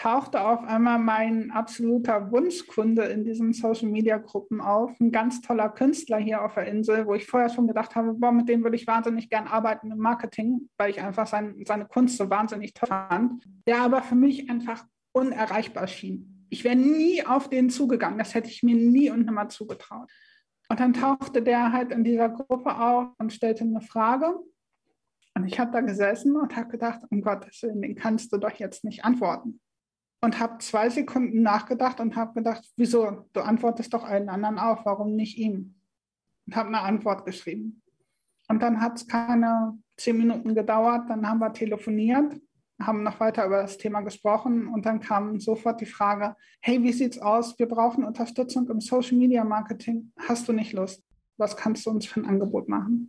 tauchte auf einmal mein absoluter Wunschkunde in diesen Social-Media-Gruppen auf. Ein ganz toller Künstler hier auf der Insel, wo ich vorher schon gedacht habe, boah, mit dem würde ich wahnsinnig gern arbeiten im Marketing, weil ich einfach sein, seine Kunst so wahnsinnig toll fand. Der aber für mich einfach unerreichbar schien. Ich wäre nie auf den zugegangen. Das hätte ich mir nie und nimmer zugetraut. Und dann tauchte der halt in dieser Gruppe auf und stellte eine Frage. Und ich habe da gesessen und habe gedacht, um Gottes Willen, den kannst du doch jetzt nicht antworten und habe zwei Sekunden nachgedacht und habe gedacht, wieso? Du antwortest doch allen anderen auch, warum nicht ihm? Und habe eine Antwort geschrieben. Und dann hat es keine zehn Minuten gedauert, dann haben wir telefoniert, haben noch weiter über das Thema gesprochen und dann kam sofort die Frage, hey, wie sieht's aus? Wir brauchen Unterstützung im Social Media Marketing. Hast du nicht Lust? Was kannst du uns für ein Angebot machen?